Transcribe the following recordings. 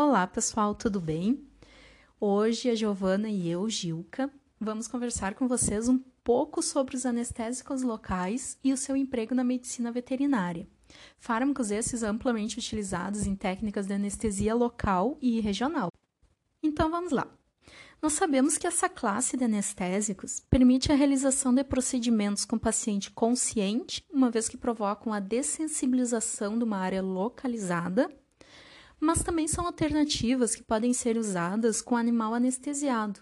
Olá, pessoal, tudo bem? Hoje a Giovana e eu, Gilca, vamos conversar com vocês um pouco sobre os anestésicos locais e o seu emprego na medicina veterinária. Fármacos esses amplamente utilizados em técnicas de anestesia local e regional. Então vamos lá. Nós sabemos que essa classe de anestésicos permite a realização de procedimentos com paciente consciente, uma vez que provocam a dessensibilização de uma área localizada mas também são alternativas que podem ser usadas com animal anestesiado,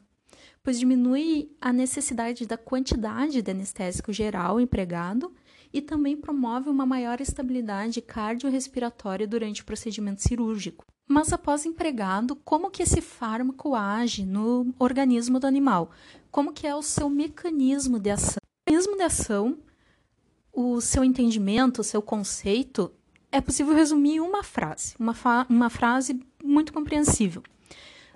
pois diminui a necessidade da quantidade de anestésico geral empregado e também promove uma maior estabilidade cardiorrespiratória durante o procedimento cirúrgico. Mas após empregado, como que esse fármaco age no organismo do animal? Como que é o seu mecanismo de ação? O mecanismo de ação, o seu entendimento, o seu conceito é possível resumir uma frase, uma, uma frase muito compreensível.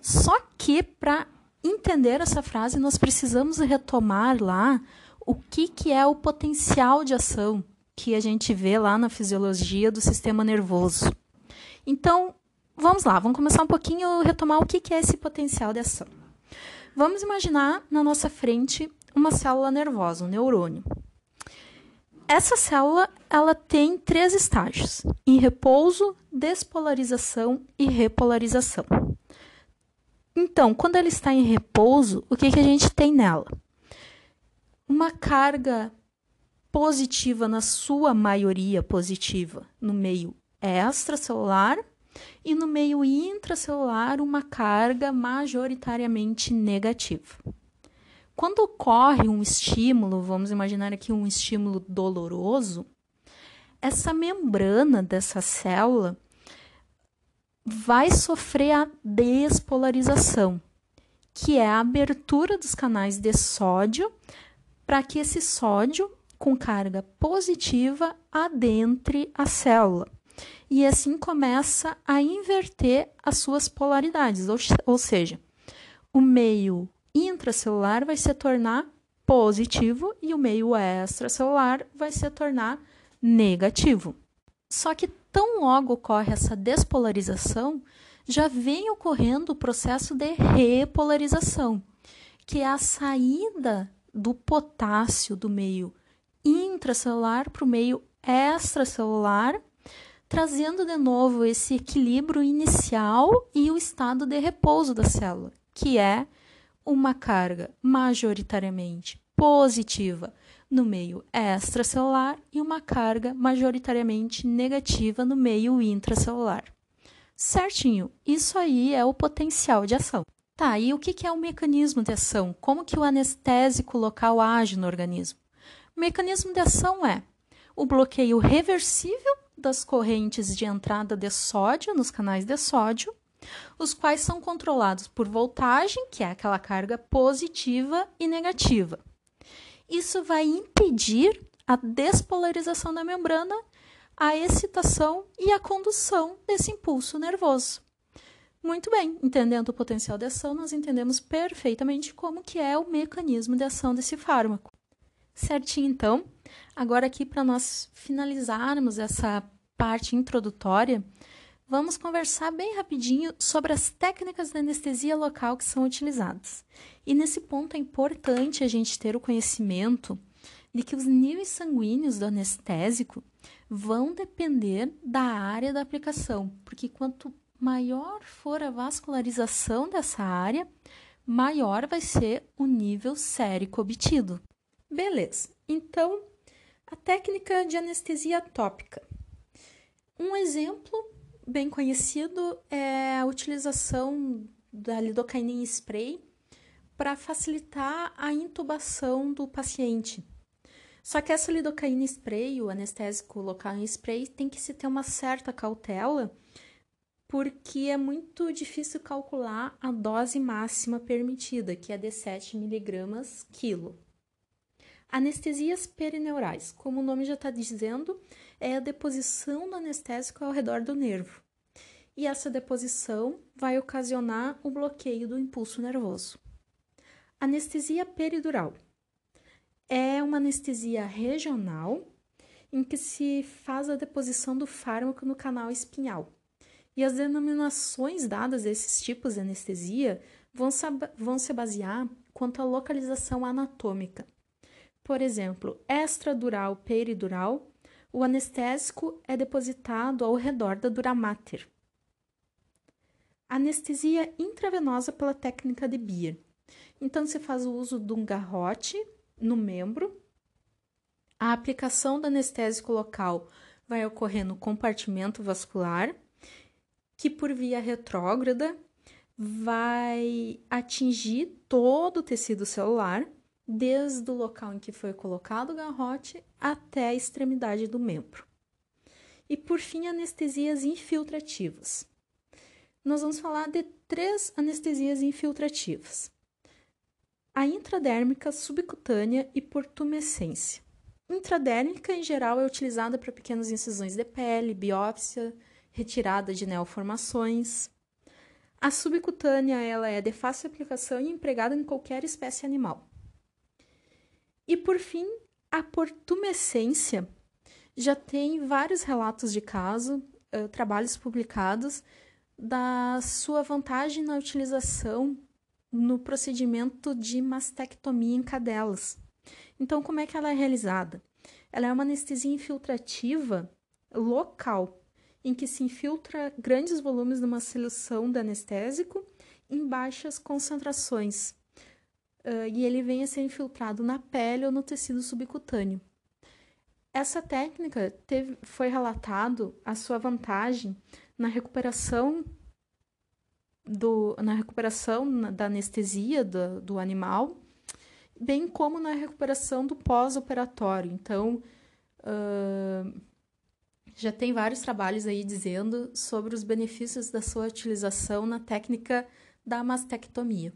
Só que para entender essa frase, nós precisamos retomar lá o que, que é o potencial de ação que a gente vê lá na fisiologia do sistema nervoso. Então, vamos lá, vamos começar um pouquinho a retomar o que, que é esse potencial de ação. Vamos imaginar na nossa frente uma célula nervosa, um neurônio. Essa célula ela tem três estágios: em repouso, despolarização e repolarização. Então, quando ela está em repouso, o que, que a gente tem nela? Uma carga positiva, na sua maioria positiva, no meio extracelular e no meio intracelular, uma carga majoritariamente negativa. Quando ocorre um estímulo, vamos imaginar aqui um estímulo doloroso, essa membrana dessa célula vai sofrer a despolarização, que é a abertura dos canais de sódio para que esse sódio com carga positiva adentre a célula. E assim começa a inverter as suas polaridades, ou, ou seja, o meio intracelular vai se tornar positivo e o meio extracelular vai se tornar negativo. Só que tão logo ocorre essa despolarização, já vem ocorrendo o processo de repolarização, que é a saída do potássio do meio intracelular para o meio extracelular, trazendo de novo esse equilíbrio inicial e o estado de repouso da célula, que é uma carga majoritariamente positiva no meio extracelular e uma carga majoritariamente negativa no meio intracelular. Certinho, isso aí é o potencial de ação. Tá, e o que é o mecanismo de ação? Como que o anestésico local age no organismo? O mecanismo de ação é o bloqueio reversível das correntes de entrada de sódio nos canais de sódio os quais são controlados por voltagem, que é aquela carga positiva e negativa. Isso vai impedir a despolarização da membrana, a excitação e a condução desse impulso nervoso. Muito bem, entendendo o potencial de ação, nós entendemos perfeitamente como que é o mecanismo de ação desse fármaco. Certinho, então. Agora aqui para nós finalizarmos essa parte introdutória, vamos conversar bem rapidinho sobre as técnicas de anestesia local que são utilizadas. E nesse ponto é importante a gente ter o conhecimento de que os níveis sanguíneos do anestésico vão depender da área da aplicação, porque quanto maior for a vascularização dessa área, maior vai ser o nível sérico obtido. Beleza, então a técnica de anestesia tópica. Um exemplo bem conhecido é a utilização da lidocaína em spray para facilitar a intubação do paciente. Só que essa lidocaína spray, o anestésico local em spray, tem que se ter uma certa cautela, porque é muito difícil calcular a dose máxima permitida, que é de 7 mg quilo. Anestesias perineurais, como o nome já está dizendo, é a deposição do anestésico ao redor do nervo. E essa deposição vai ocasionar o bloqueio do impulso nervoso. Anestesia peridural é uma anestesia regional em que se faz a deposição do fármaco no canal espinhal. E as denominações dadas a esses tipos de anestesia vão vão se basear quanto à localização anatômica. Por exemplo, extradural, peridural, o anestésico é depositado ao redor da dura mater. Anestesia intravenosa pela técnica de Beer. Então, se faz o uso de um garrote no membro. A aplicação do anestésico local vai ocorrer no compartimento vascular, que por via retrógrada vai atingir todo o tecido celular, desde o local em que foi colocado o garrote até a extremidade do membro. E por fim, anestesias infiltrativas. Nós vamos falar de três anestesias infiltrativas: a intradérmica, subcutânea e por tumescência. Intradérmica, em geral, é utilizada para pequenas incisões de pele, biópsia, retirada de neoformações. A subcutânea ela é de fácil aplicação e empregada em qualquer espécie animal. E por fim, a portumescência já tem vários relatos de caso, uh, trabalhos publicados da sua vantagem na utilização no procedimento de mastectomia em cadelas. Então, como é que ela é realizada? Ela é uma anestesia infiltrativa local em que se infiltra grandes volumes de uma solução de anestésico em baixas concentrações. Uh, e ele vem a ser infiltrado na pele ou no tecido subcutâneo. Essa técnica teve, foi relatado a sua vantagem na recuperação do, na recuperação da anestesia do, do animal, bem como na recuperação do pós-operatório. Então, uh, já tem vários trabalhos aí dizendo sobre os benefícios da sua utilização na técnica da mastectomia.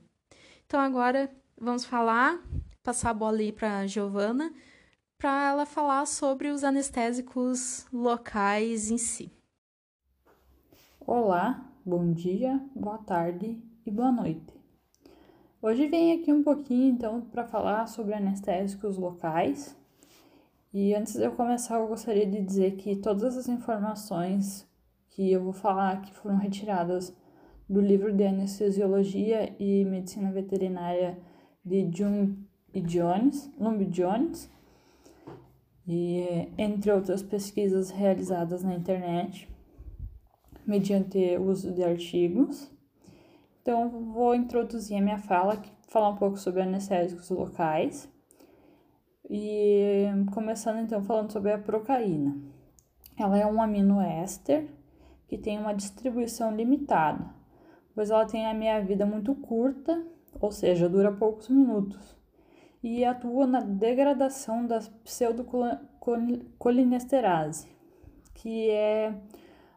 Então agora vamos falar, passar a bola aí para Giovana, para ela falar sobre os anestésicos locais em si. Olá, bom dia, boa tarde e boa noite. Hoje vem aqui um pouquinho então para falar sobre anestésicos locais e antes de eu começar, eu gostaria de dizer que todas as informações que eu vou falar aqui foram retiradas do livro de Anestesiologia e Medicina Veterinária de Jung e Jones, Lumb Jones, e entre outras pesquisas realizadas na internet, mediante o uso de artigos. Então, vou introduzir a minha fala, falar um pouco sobre anestésicos locais e começando então falando sobre a procaína. Ela é um aminoéster que tem uma distribuição limitada, pois ela tem a meia-vida muito curta, ou seja, dura poucos minutos, e atua na degradação da pseudocolinesterase, que é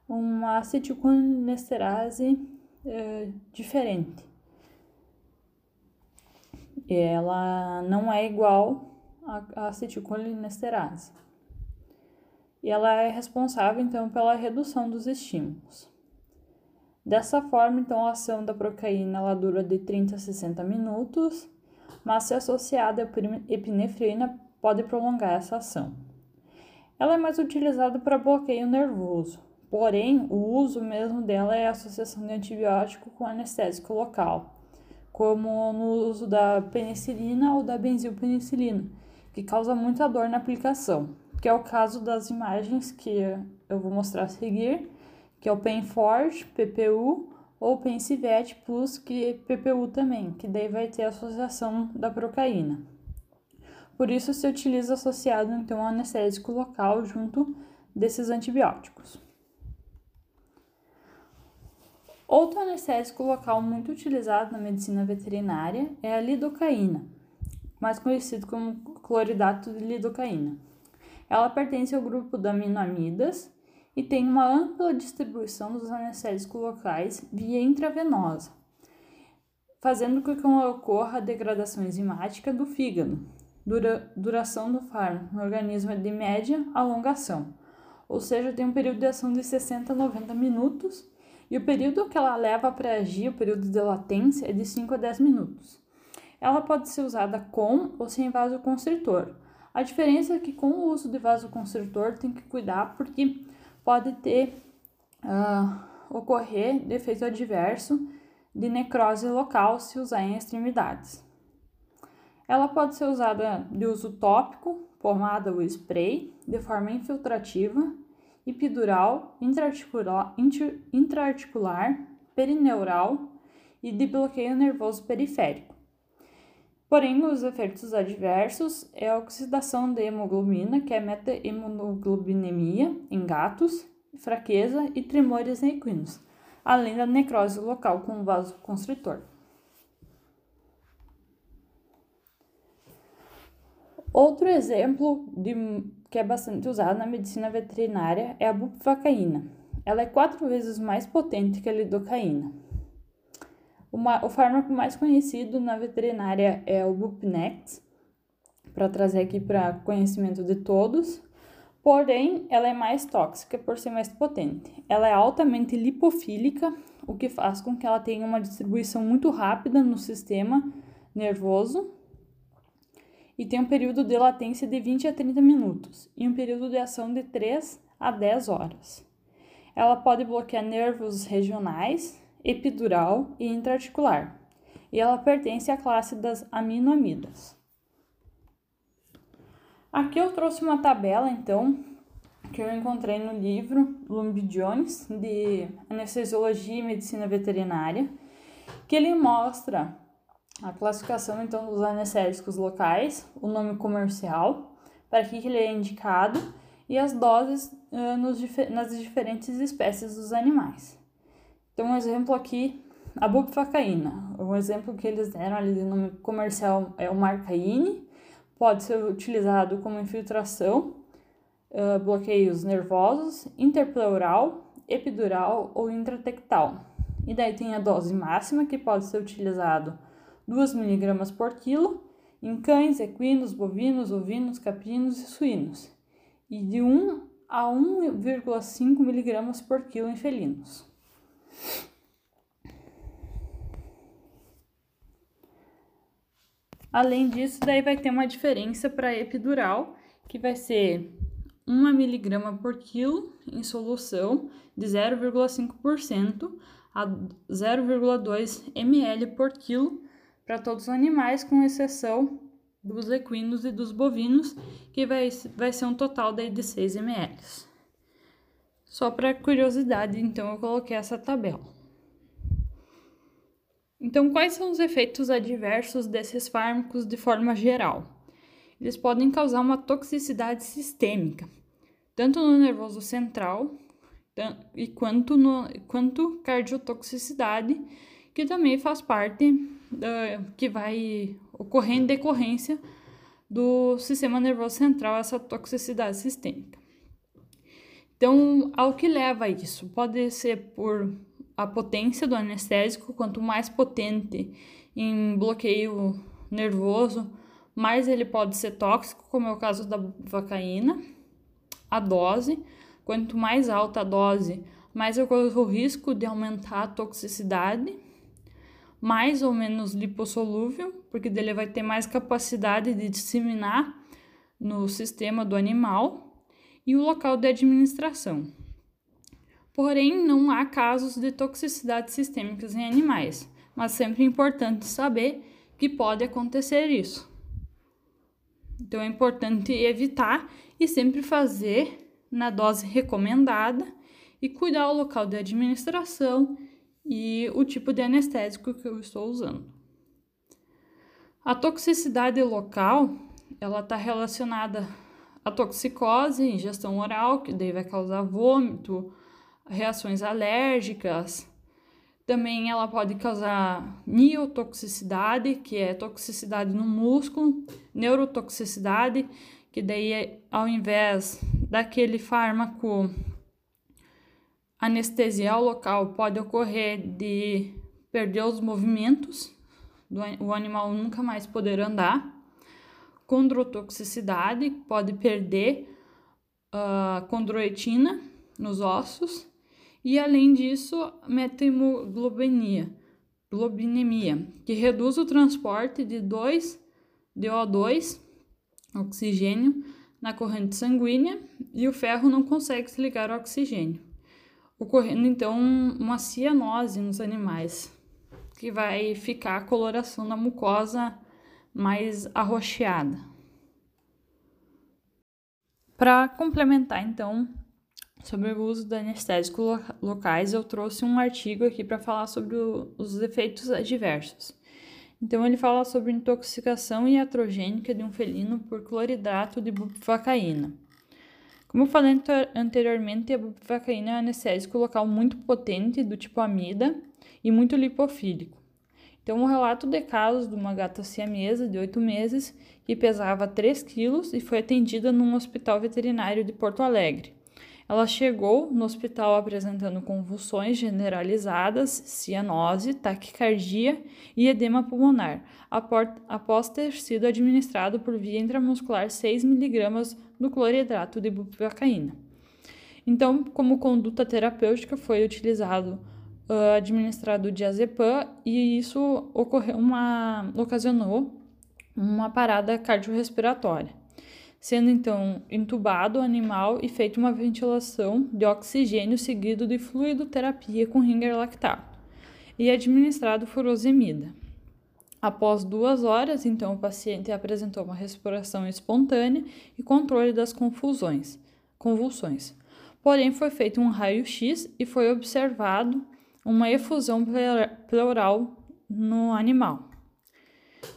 uma acetilcolinesterase é, diferente. Ela não é igual a acetilcolinesterase. E ela é responsável então pela redução dos estímulos. Dessa forma, então, a ação da procaína ela dura de 30 a 60 minutos, mas se associada à epinefrina pode prolongar essa ação. Ela é mais utilizada para bloqueio nervoso, porém, o uso mesmo dela é a associação de antibiótico com anestésico local, como no uso da penicilina ou da benzilpenicilina, que causa muita dor na aplicação, que é o caso das imagens que eu vou mostrar a seguir, que é o Penforge, PPU, ou Pensivete Plus, que é PPU também, que daí vai ter a associação da procaína. Por isso se utiliza associado então ao anestésico local junto desses antibióticos. Outro anestésico local muito utilizado na medicina veterinária é a lidocaína, mais conhecido como cloridato de lidocaína. Ela pertence ao grupo da aminoamidas e tem uma ampla distribuição dos anestésicos locais via intravenosa, fazendo com que ocorra degradação enzimática do fígado. Dura, duração do fármaco no organismo é de média a longa ação, ou seja, tem um período de ação de 60 a 90 minutos e o período que ela leva para agir, o período de latência, é de 5 a 10 minutos. Ela pode ser usada com ou sem vasoconstritor. A diferença é que com o uso de vasoconstritor tem que cuidar porque pode ter uh, ocorrer defeito adverso de necrose local se usar em extremidades. Ela pode ser usada de uso tópico, pomada ou spray, de forma infiltrativa, epidural, intraarticular, intraarticular perineural e de bloqueio nervoso periférico. Porém, os efeitos adversos é a oxidação de hemoglobina, que é metahemoglobinемia em gatos, fraqueza e tremores em equinos, além da necrose local com vasoconstritor. Outro exemplo de, que é bastante usado na medicina veterinária é a bupivacaína. Ela é quatro vezes mais potente que a lidocaína. Uma, o fármaco mais conhecido na veterinária é o Bupnex, para trazer aqui para conhecimento de todos. Porém, ela é mais tóxica por ser mais potente. Ela é altamente lipofílica, o que faz com que ela tenha uma distribuição muito rápida no sistema nervoso e tem um período de latência de 20 a 30 minutos e um período de ação de 3 a 10 horas. Ela pode bloquear nervos regionais, epidural e intraarticular, e ela pertence à classe das aminoamidas. Aqui eu trouxe uma tabela, então, que eu encontrei no livro Lumbi Jones, de Anestesiologia e Medicina Veterinária, que ele mostra a classificação, então, dos anestésicos locais, o nome comercial, para que ele é indicado, e as doses uh, nos, nas diferentes espécies dos animais. Então, um exemplo aqui, a bupivacaína. Um exemplo que eles deram ali nome comercial é o Marcaine. Pode ser utilizado como infiltração, uh, bloqueios nervosos, interpleural, epidural ou intratectal. E daí tem a dose máxima, que pode ser utilizado 2 mg por quilo em cães, equinos, bovinos, ovinos, caprinos e suínos, e de 1 a 1,5 mg por quilo em felinos. Além disso, daí vai ter uma diferença para epidural, que vai ser 1 miligrama por quilo em solução de 0,5% a 0,2 ml por quilo para todos os animais, com exceção dos equinos e dos bovinos, que vai, vai ser um total daí de 6 ml. Só para curiosidade, então eu coloquei essa tabela. Então, quais são os efeitos adversos desses fármacos de forma geral? Eles podem causar uma toxicidade sistêmica, tanto no nervoso central e quanto, no, quanto cardiotoxicidade, que também faz parte da, que vai ocorrer em decorrência do sistema nervoso central, essa toxicidade sistêmica. Então, ao que leva isso? Pode ser por a potência do anestésico, quanto mais potente em bloqueio nervoso, mais ele pode ser tóxico, como é o caso da vacaína. A dose, quanto mais alta a dose, mais ocorre o risco de aumentar a toxicidade. Mais ou menos lipossolúvel, porque dele vai ter mais capacidade de disseminar no sistema do animal. E o local de administração. Porém, não há casos de toxicidade sistêmicas em animais, mas sempre é importante saber que pode acontecer isso. Então é importante evitar e sempre fazer na dose recomendada e cuidar o local de administração e o tipo de anestésico que eu estou usando. A toxicidade local, ela está relacionada à toxicose, ingestão oral, que daí vai causar vômito, reações alérgicas. Também ela pode causar miotoxicidade, que é toxicidade no músculo, neurotoxicidade, que daí ao invés daquele fármaco anestesiar o local, pode ocorrer de perder os movimentos, do, o animal nunca mais poder andar. Condrotoxicidade, pode perder uh, condroitina nos ossos e além disso, methemoglobina, globinemia, que reduz o transporte de 2 DO2, oxigênio, na corrente sanguínea e o ferro não consegue se ligar ao oxigênio. ocorrendo então uma cianose nos animais, que vai ficar a coloração da mucosa mais arroxeada. Para complementar então sobre o uso de anestésicos locais, eu trouxe um artigo aqui para falar sobre o, os efeitos adversos. Então ele fala sobre intoxicação iatrogênica de um felino por cloridrato de bupivacaína. Como eu falei anteriormente, a bupivacaína é um anestésico local muito potente, do tipo amida, e muito lipofílico. Então, um relato de casos de uma gata siamesa de 8 meses que pesava 3 quilos e foi atendida num hospital veterinário de Porto Alegre. Ela chegou no hospital apresentando convulsões generalizadas, cianose, taquicardia e edema pulmonar, após ter sido administrado por via intramuscular 6 mg do cloridrato de bupivacaína. Então, como conduta terapêutica, foi utilizado uh, administrado diazepam e isso ocorreu uma, ocasionou uma parada cardiorrespiratória sendo então entubado o animal e feita uma ventilação de oxigênio seguido de fluidoterapia com ringer lactato e administrado furosemida. Após duas horas, então, o paciente apresentou uma respiração espontânea e controle das confusões, convulsões. Porém, foi feito um raio-x e foi observado uma efusão pleural no animal.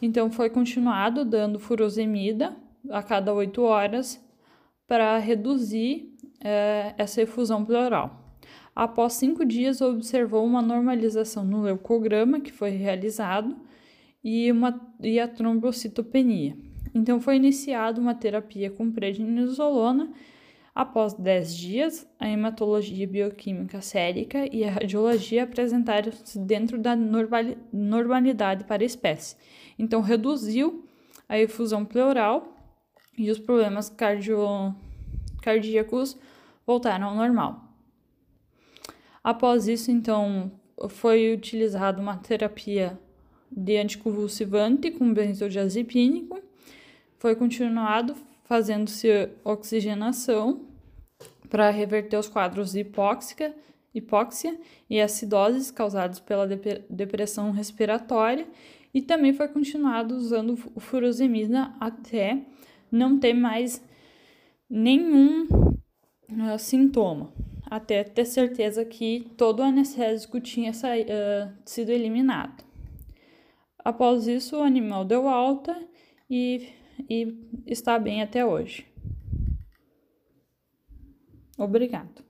Então, foi continuado dando furosemida a cada 8 horas para reduzir é, essa efusão pleural. Após cinco dias, observou uma normalização no leucograma que foi realizado e, uma, e a trombocitopenia. Então, foi iniciada uma terapia com prednisolona. Após 10 dias, a hematologia bioquímica sérica e a radiologia apresentaram-se dentro da normalidade para a espécie. Então, reduziu a efusão pleural e os problemas cardio... cardíacos voltaram ao normal. Após isso, então, foi utilizada uma terapia de anticonvulsivante com benzodiazepínico, foi continuado fazendo-se oxigenação para reverter os quadros de hipóxia, hipóxia e acidoses causados pela depressão respiratória e também foi continuado usando o furosemida até não ter mais nenhum uh, sintoma, até ter certeza que todo o anestésico tinha uh, sido eliminado. Após isso, o animal deu alta e, e está bem até hoje. Obrigado.